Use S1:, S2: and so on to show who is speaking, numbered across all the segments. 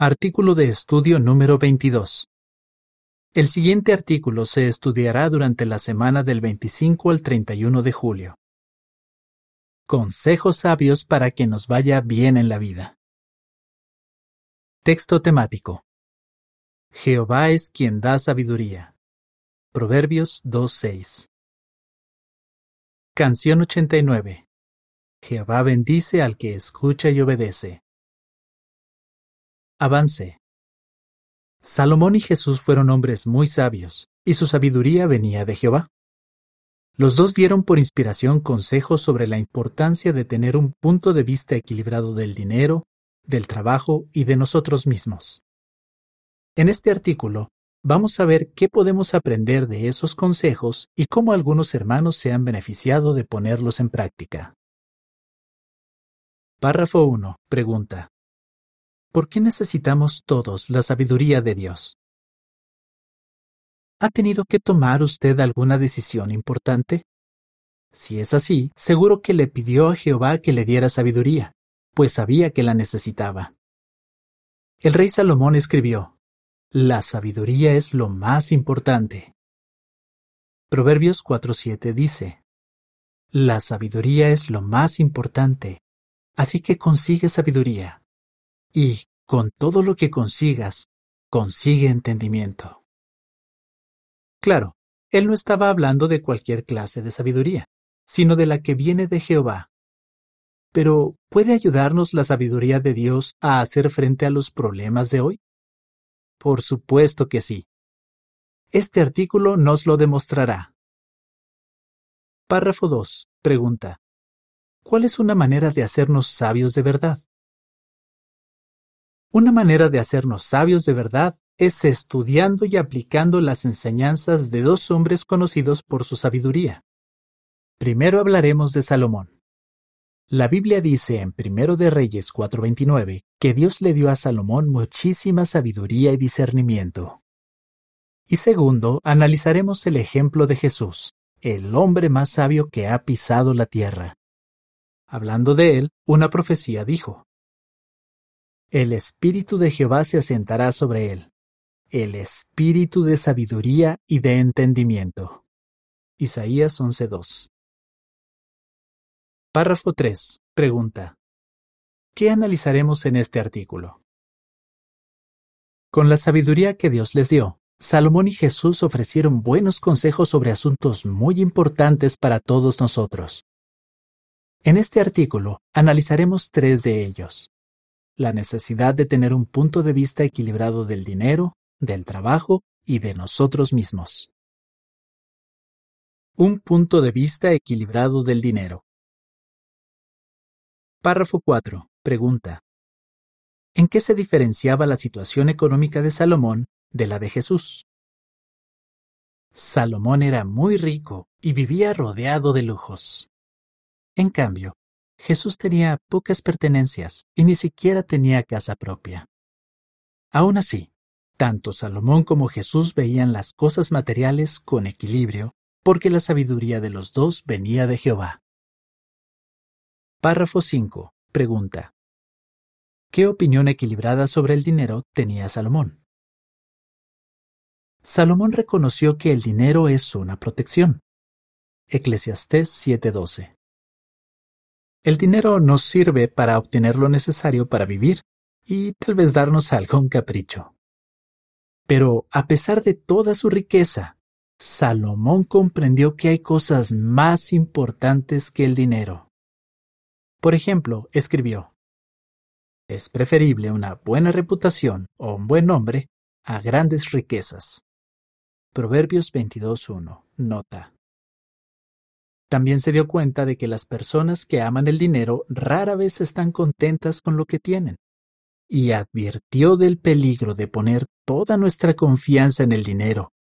S1: Artículo de estudio número 22. El siguiente artículo se estudiará durante la semana del 25 al 31 de julio. Consejos sabios para que nos vaya bien en la vida. Texto temático. Jehová es quien da sabiduría. Proverbios 2.6. Canción 89. Jehová bendice al que escucha y obedece. Avance. Salomón y Jesús fueron hombres muy sabios, y su sabiduría venía de Jehová. Los dos dieron por inspiración consejos sobre la importancia de tener un punto de vista equilibrado del dinero, del trabajo y de nosotros mismos. En este artículo vamos a ver qué podemos aprender de esos consejos y cómo algunos hermanos se han beneficiado de ponerlos en práctica. Párrafo 1. Pregunta. ¿Por qué necesitamos todos la sabiduría de Dios? ¿Ha tenido que tomar usted alguna decisión importante? Si es así, seguro que le pidió a Jehová que le diera sabiduría, pues sabía que la necesitaba. El rey Salomón escribió, La sabiduría es lo más importante. Proverbios 4.7 dice, La sabiduría es lo más importante, así que consigue sabiduría y, con todo lo que consigas, consigue entendimiento. Claro, él no estaba hablando de cualquier clase de sabiduría, sino de la que viene de Jehová. Pero, ¿puede ayudarnos la sabiduría de Dios a hacer frente a los problemas de hoy? Por supuesto que sí. Este artículo nos lo demostrará. Párrafo 2. Pregunta. ¿Cuál es una manera de hacernos sabios de verdad? Una manera de hacernos sabios de verdad es estudiando y aplicando las enseñanzas de dos hombres conocidos por su sabiduría. Primero hablaremos de Salomón. La Biblia dice en Primero de Reyes 4:29 que Dios le dio a Salomón muchísima sabiduría y discernimiento. Y segundo, analizaremos el ejemplo de Jesús, el hombre más sabio que ha pisado la tierra. Hablando de él, una profecía dijo, el Espíritu de Jehová se asentará sobre él, el Espíritu de sabiduría y de entendimiento. Isaías 11.2. Párrafo 3. Pregunta. ¿Qué analizaremos en este artículo? Con la sabiduría que Dios les dio, Salomón y Jesús ofrecieron buenos consejos sobre asuntos muy importantes para todos nosotros. En este artículo analizaremos tres de ellos la necesidad de tener un punto de vista equilibrado del dinero, del trabajo y de nosotros mismos. Un punto de vista equilibrado del dinero. Párrafo 4. Pregunta. ¿En qué se diferenciaba la situación económica de Salomón de la de Jesús? Salomón era muy rico y vivía rodeado de lujos. En cambio, Jesús tenía pocas pertenencias y ni siquiera tenía casa propia. Aún así, tanto Salomón como Jesús veían las cosas materiales con equilibrio, porque la sabiduría de los dos venía de Jehová. Párrafo 5. Pregunta. ¿Qué opinión equilibrada sobre el dinero tenía Salomón? Salomón reconoció que el dinero es una protección. Eclesiastés 7:12. El dinero nos sirve para obtener lo necesario para vivir y tal vez darnos algún capricho. Pero a pesar de toda su riqueza, Salomón comprendió que hay cosas más importantes que el dinero. Por ejemplo, escribió, Es preferible una buena reputación o un buen nombre a grandes riquezas. Proverbios 22.1. Nota. También se dio cuenta de que las personas que aman el dinero rara vez están contentas con lo que tienen, y advirtió del peligro de poner toda nuestra confianza en el dinero,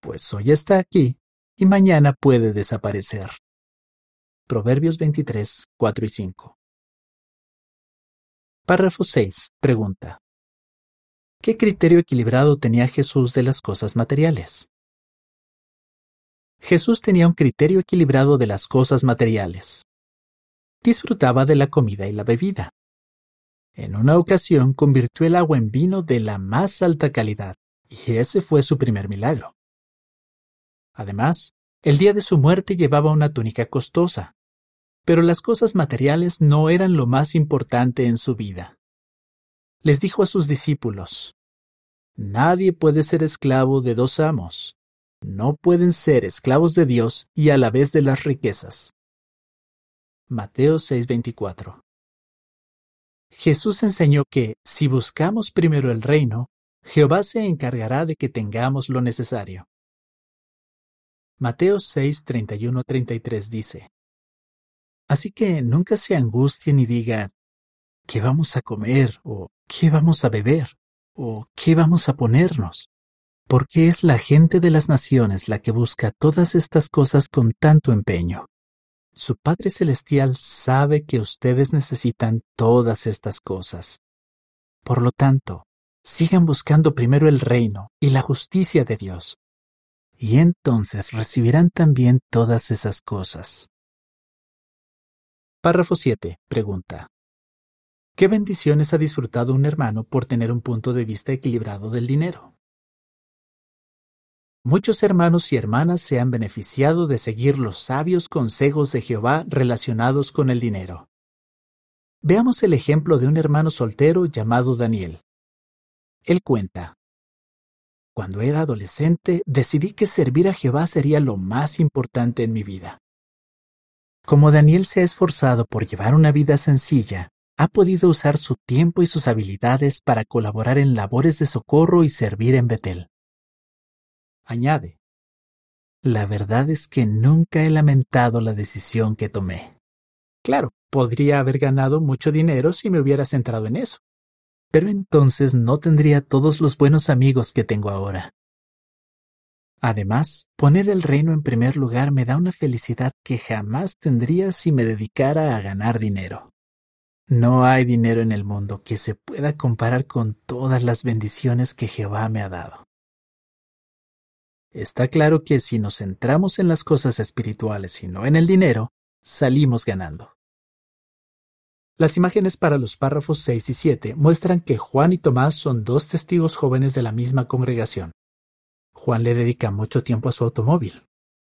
S1: pues hoy está aquí y mañana puede desaparecer. Proverbios 23, 4 y 5. Párrafo 6. Pregunta. ¿Qué criterio equilibrado tenía Jesús de las cosas materiales? Jesús tenía un criterio equilibrado de las cosas materiales. Disfrutaba de la comida y la bebida. En una ocasión convirtió el agua en vino de la más alta calidad, y ese fue su primer milagro. Además, el día de su muerte llevaba una túnica costosa, pero las cosas materiales no eran lo más importante en su vida. Les dijo a sus discípulos, Nadie puede ser esclavo de dos amos. No pueden ser esclavos de Dios y a la vez de las riquezas. Mateo 6:24 Jesús enseñó que, si buscamos primero el reino, Jehová se encargará de que tengamos lo necesario. Mateo 6, 33 dice, Así que nunca se angustien y digan, ¿qué vamos a comer? o ¿qué vamos a beber? o ¿qué vamos a ponernos? Porque es la gente de las naciones la que busca todas estas cosas con tanto empeño. Su Padre Celestial sabe que ustedes necesitan todas estas cosas. Por lo tanto, sigan buscando primero el reino y la justicia de Dios, y entonces recibirán también todas esas cosas. Párrafo 7. Pregunta. ¿Qué bendiciones ha disfrutado un hermano por tener un punto de vista equilibrado del dinero? Muchos hermanos y hermanas se han beneficiado de seguir los sabios consejos de Jehová relacionados con el dinero. Veamos el ejemplo de un hermano soltero llamado Daniel. Él cuenta, Cuando era adolescente decidí que servir a Jehová sería lo más importante en mi vida. Como Daniel se ha esforzado por llevar una vida sencilla, ha podido usar su tiempo y sus habilidades para colaborar en labores de socorro y servir en Betel. Añade, la verdad es que nunca he lamentado la decisión que tomé. Claro, podría haber ganado mucho dinero si me hubiera centrado en eso, pero entonces no tendría todos los buenos amigos que tengo ahora. Además, poner el reino en primer lugar me da una felicidad que jamás tendría si me dedicara a ganar dinero. No hay dinero en el mundo que se pueda comparar con todas las bendiciones que Jehová me ha dado. Está claro que si nos centramos en las cosas espirituales y no en el dinero, salimos ganando. Las imágenes para los párrafos 6 y 7 muestran que Juan y Tomás son dos testigos jóvenes de la misma congregación. Juan le dedica mucho tiempo a su automóvil.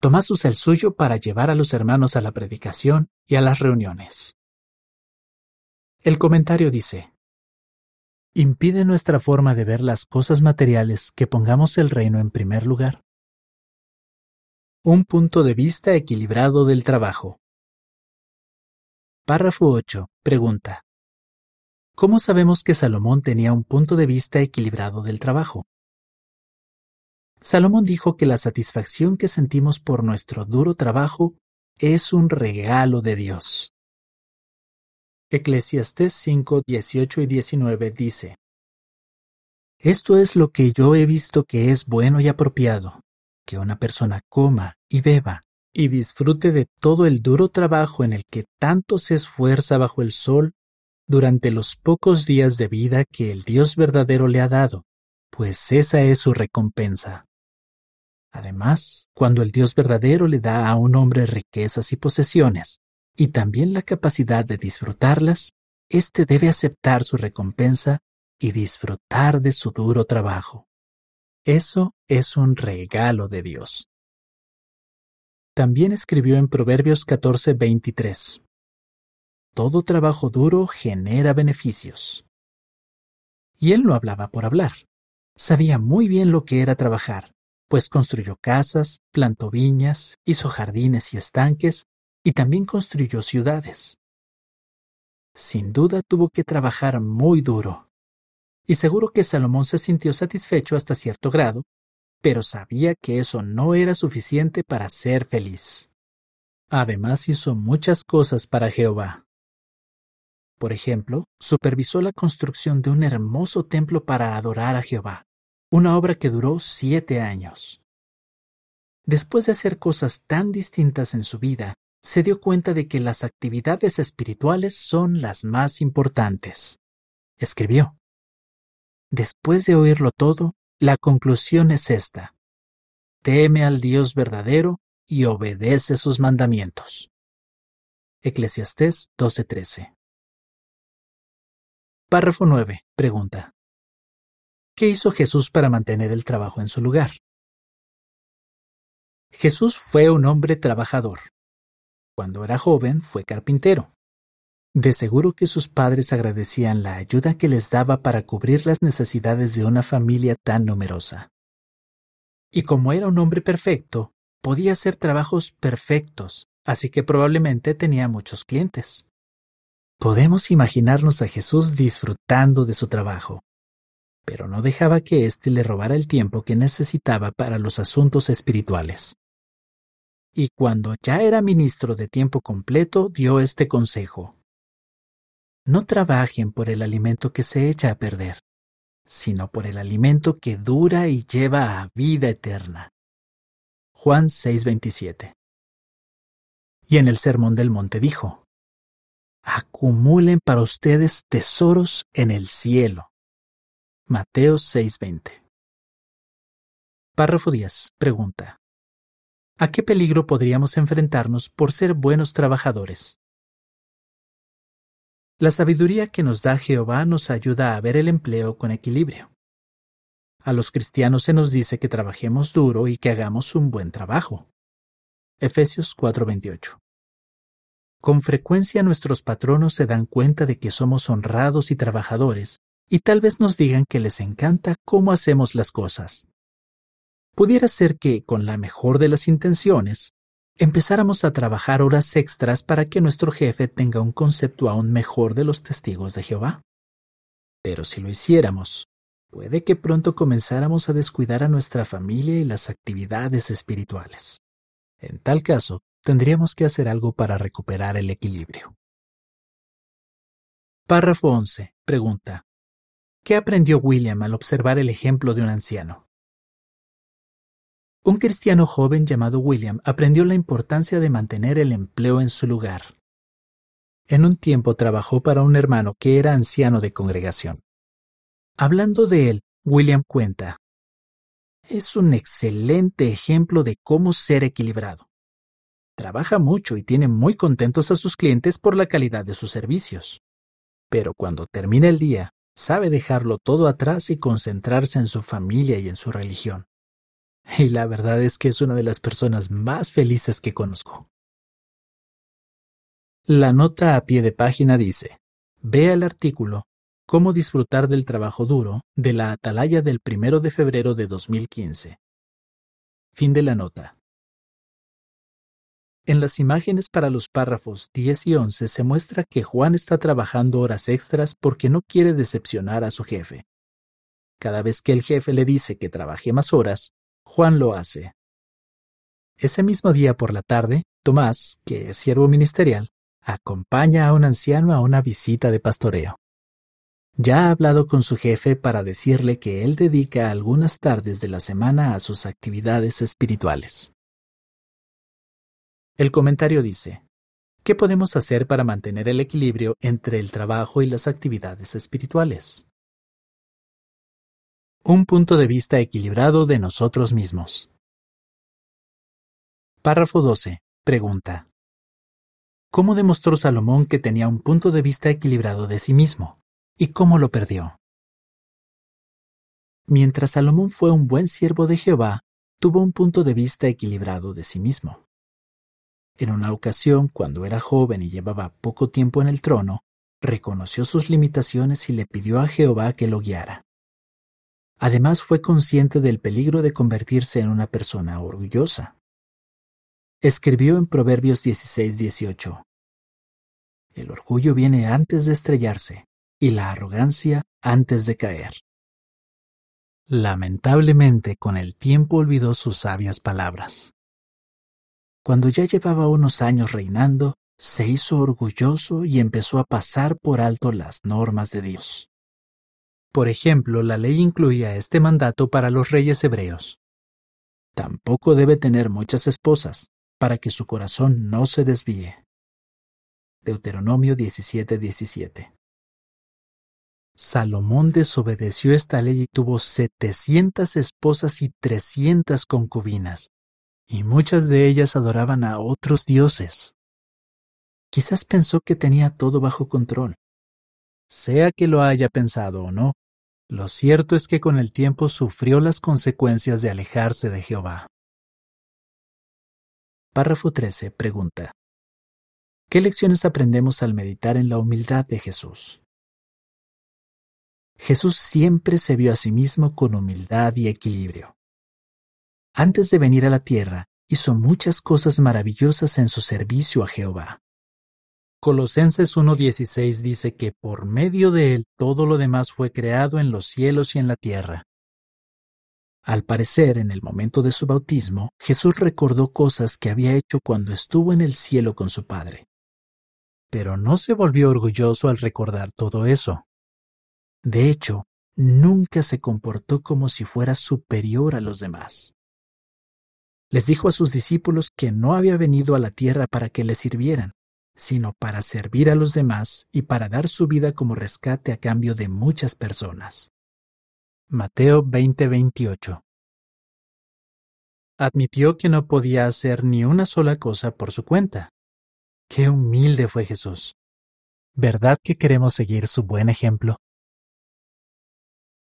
S1: Tomás usa el suyo para llevar a los hermanos a la predicación y a las reuniones. El comentario dice, ¿Impide nuestra forma de ver las cosas materiales que pongamos el reino en primer lugar? Un punto de vista equilibrado del trabajo. Párrafo 8. Pregunta. ¿Cómo sabemos que Salomón tenía un punto de vista equilibrado del trabajo? Salomón dijo que la satisfacción que sentimos por nuestro duro trabajo es un regalo de Dios. Eclesiastés 5, 18 y 19 dice, Esto es lo que yo he visto que es bueno y apropiado, que una persona coma y beba y disfrute de todo el duro trabajo en el que tanto se esfuerza bajo el sol durante los pocos días de vida que el Dios verdadero le ha dado, pues esa es su recompensa. Además, cuando el Dios verdadero le da a un hombre riquezas y posesiones, y también la capacidad de disfrutarlas, éste debe aceptar su recompensa y disfrutar de su duro trabajo. Eso es un regalo de Dios. También escribió en Proverbios 14:23, Todo trabajo duro genera beneficios. Y él no hablaba por hablar. Sabía muy bien lo que era trabajar, pues construyó casas, plantó viñas, hizo jardines y estanques, y también construyó ciudades. Sin duda tuvo que trabajar muy duro. Y seguro que Salomón se sintió satisfecho hasta cierto grado, pero sabía que eso no era suficiente para ser feliz. Además hizo muchas cosas para Jehová. Por ejemplo, supervisó la construcción de un hermoso templo para adorar a Jehová, una obra que duró siete años. Después de hacer cosas tan distintas en su vida, se dio cuenta de que las actividades espirituales son las más importantes. Escribió. Después de oírlo todo, la conclusión es esta. Teme al Dios verdadero y obedece sus mandamientos. Eclesiastés 12:13 Párrafo 9. Pregunta. ¿Qué hizo Jesús para mantener el trabajo en su lugar? Jesús fue un hombre trabajador. Cuando era joven fue carpintero. De seguro que sus padres agradecían la ayuda que les daba para cubrir las necesidades de una familia tan numerosa. Y como era un hombre perfecto, podía hacer trabajos perfectos, así que probablemente tenía muchos clientes. Podemos imaginarnos a Jesús disfrutando de su trabajo, pero no dejaba que éste le robara el tiempo que necesitaba para los asuntos espirituales. Y cuando ya era ministro de tiempo completo, dio este consejo. No trabajen por el alimento que se echa a perder, sino por el alimento que dura y lleva a vida eterna. Juan 6:27. Y en el Sermón del Monte dijo, Acumulen para ustedes tesoros en el cielo. Mateo 6:20. Párrafo 10. Pregunta. ¿A qué peligro podríamos enfrentarnos por ser buenos trabajadores? La sabiduría que nos da Jehová nos ayuda a ver el empleo con equilibrio. A los cristianos se nos dice que trabajemos duro y que hagamos un buen trabajo. Efesios 4:28. Con frecuencia nuestros patronos se dan cuenta de que somos honrados y trabajadores, y tal vez nos digan que les encanta cómo hacemos las cosas. Pudiera ser que, con la mejor de las intenciones, empezáramos a trabajar horas extras para que nuestro jefe tenga un concepto aún mejor de los testigos de Jehová. Pero si lo hiciéramos, puede que pronto comenzáramos a descuidar a nuestra familia y las actividades espirituales. En tal caso, tendríamos que hacer algo para recuperar el equilibrio. Párrafo 11. Pregunta. ¿Qué aprendió William al observar el ejemplo de un anciano? Un cristiano joven llamado William aprendió la importancia de mantener el empleo en su lugar. En un tiempo trabajó para un hermano que era anciano de congregación. Hablando de él, William cuenta, es un excelente ejemplo de cómo ser equilibrado. Trabaja mucho y tiene muy contentos a sus clientes por la calidad de sus servicios. Pero cuando termina el día, sabe dejarlo todo atrás y concentrarse en su familia y en su religión y la verdad es que es una de las personas más felices que conozco. La nota a pie de página dice, vea el artículo Cómo disfrutar del trabajo duro de la Atalaya del 1 de febrero de 2015. Fin de la nota. En las imágenes para los párrafos 10 y 11 se muestra que Juan está trabajando horas extras porque no quiere decepcionar a su jefe. Cada vez que el jefe le dice que trabaje más horas, Juan lo hace. Ese mismo día por la tarde, Tomás, que es siervo ministerial, acompaña a un anciano a una visita de pastoreo. Ya ha hablado con su jefe para decirle que él dedica algunas tardes de la semana a sus actividades espirituales. El comentario dice, ¿qué podemos hacer para mantener el equilibrio entre el trabajo y las actividades espirituales? Un punto de vista equilibrado de nosotros mismos. Párrafo 12. Pregunta. ¿Cómo demostró Salomón que tenía un punto de vista equilibrado de sí mismo? ¿Y cómo lo perdió? Mientras Salomón fue un buen siervo de Jehová, tuvo un punto de vista equilibrado de sí mismo. En una ocasión, cuando era joven y llevaba poco tiempo en el trono, reconoció sus limitaciones y le pidió a Jehová que lo guiara. Además fue consciente del peligro de convertirse en una persona orgullosa. Escribió en Proverbios 16-18. El orgullo viene antes de estrellarse y la arrogancia antes de caer. Lamentablemente con el tiempo olvidó sus sabias palabras. Cuando ya llevaba unos años reinando, se hizo orgulloso y empezó a pasar por alto las normas de Dios. Por ejemplo, la ley incluía este mandato para los reyes hebreos. Tampoco debe tener muchas esposas, para que su corazón no se desvíe. Deuteronomio 17:17 Salomón desobedeció esta ley y tuvo setecientas esposas y trescientas concubinas, y muchas de ellas adoraban a otros dioses. Quizás pensó que tenía todo bajo control, sea que lo haya pensado o no, lo cierto es que con el tiempo sufrió las consecuencias de alejarse de Jehová. Párrafo 13. Pregunta. ¿Qué lecciones aprendemos al meditar en la humildad de Jesús? Jesús siempre se vio a sí mismo con humildad y equilibrio. Antes de venir a la tierra, hizo muchas cosas maravillosas en su servicio a Jehová. Colosenses 1.16 dice que por medio de él todo lo demás fue creado en los cielos y en la tierra. Al parecer, en el momento de su bautismo, Jesús recordó cosas que había hecho cuando estuvo en el cielo con su Padre. Pero no se volvió orgulloso al recordar todo eso. De hecho, nunca se comportó como si fuera superior a los demás. Les dijo a sus discípulos que no había venido a la tierra para que le sirvieran, sino para servir a los demás y para dar su vida como rescate a cambio de muchas personas. Mateo 20:28 Admitió que no podía hacer ni una sola cosa por su cuenta. Qué humilde fue Jesús. ¿Verdad que queremos seguir su buen ejemplo?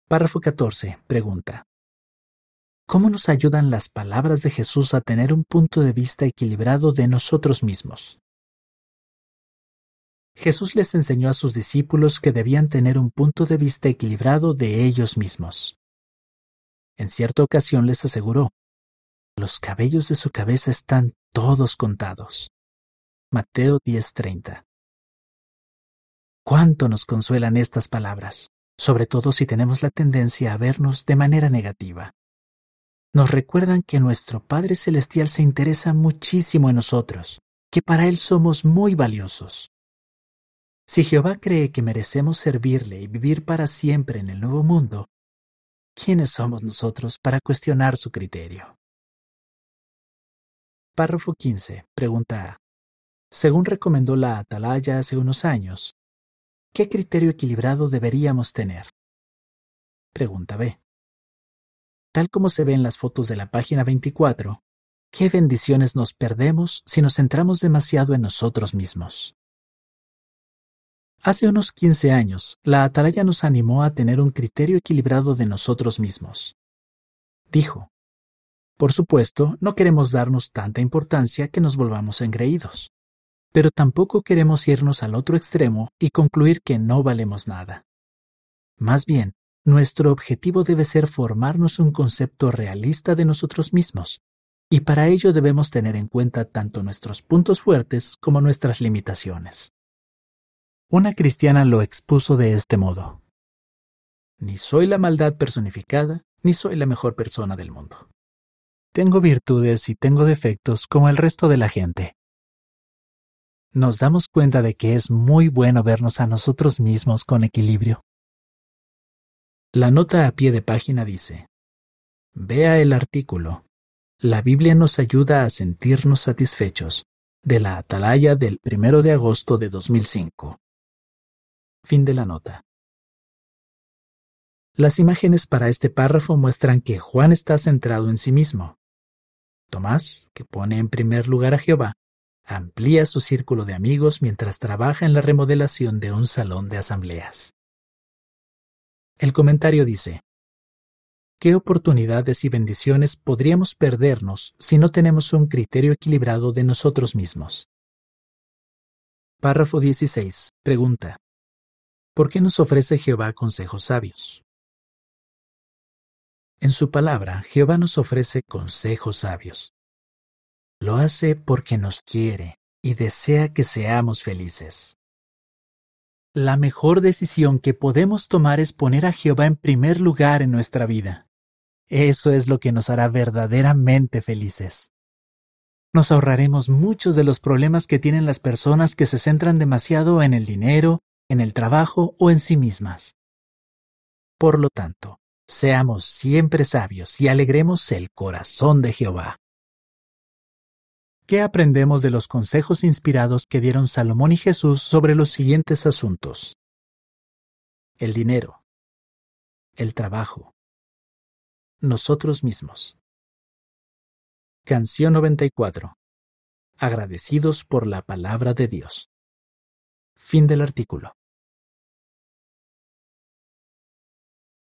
S1: Párrafo 14. Pregunta. ¿Cómo nos ayudan las palabras de Jesús a tener un punto de vista equilibrado de nosotros mismos? Jesús les enseñó a sus discípulos que debían tener un punto de vista equilibrado de ellos mismos. En cierta ocasión les aseguró, los cabellos de su cabeza están todos contados. Mateo 10:30. ¿Cuánto nos consuelan estas palabras, sobre todo si tenemos la tendencia a vernos de manera negativa? Nos recuerdan que nuestro Padre Celestial se interesa muchísimo en nosotros, que para Él somos muy valiosos. Si Jehová cree que merecemos servirle y vivir para siempre en el nuevo mundo, ¿quiénes somos nosotros para cuestionar su criterio? Párrafo 15. Pregunta A. Según recomendó la Atalaya hace unos años, ¿qué criterio equilibrado deberíamos tener? Pregunta B. Tal como se ve en las fotos de la página 24, ¿qué bendiciones nos perdemos si nos centramos demasiado en nosotros mismos? Hace unos 15 años, la atalaya nos animó a tener un criterio equilibrado de nosotros mismos. Dijo, por supuesto, no queremos darnos tanta importancia que nos volvamos engreídos, pero tampoco queremos irnos al otro extremo y concluir que no valemos nada. Más bien, nuestro objetivo debe ser formarnos un concepto realista de nosotros mismos, y para ello debemos tener en cuenta tanto nuestros puntos fuertes como nuestras limitaciones. Una cristiana lo expuso de este modo. Ni soy la maldad personificada, ni soy la mejor persona del mundo. Tengo virtudes y tengo defectos como el resto de la gente. Nos damos cuenta de que es muy bueno vernos a nosotros mismos con equilibrio. La nota a pie de página dice, Vea el artículo. La Biblia nos ayuda a sentirnos satisfechos, de la Atalaya del 1 de agosto de 2005. Fin de la nota. Las imágenes para este párrafo muestran que Juan está centrado en sí mismo. Tomás, que pone en primer lugar a Jehová, amplía su círculo de amigos mientras trabaja en la remodelación de un salón de asambleas. El comentario dice, ¿Qué oportunidades y bendiciones podríamos perdernos si no tenemos un criterio equilibrado de nosotros mismos? Párrafo 16. Pregunta. ¿Por qué nos ofrece Jehová consejos sabios? En su palabra, Jehová nos ofrece consejos sabios. Lo hace porque nos quiere y desea que seamos felices. La mejor decisión que podemos tomar es poner a Jehová en primer lugar en nuestra vida. Eso es lo que nos hará verdaderamente felices. Nos ahorraremos muchos de los problemas que tienen las personas que se centran demasiado en el dinero, en el trabajo o en sí mismas. Por lo tanto, seamos siempre sabios y alegremos el corazón de Jehová. ¿Qué aprendemos de los consejos inspirados que dieron Salomón y Jesús sobre los siguientes asuntos? El dinero, el trabajo, nosotros mismos. Canción 94. Agradecidos por la palabra de Dios. Fin del artículo.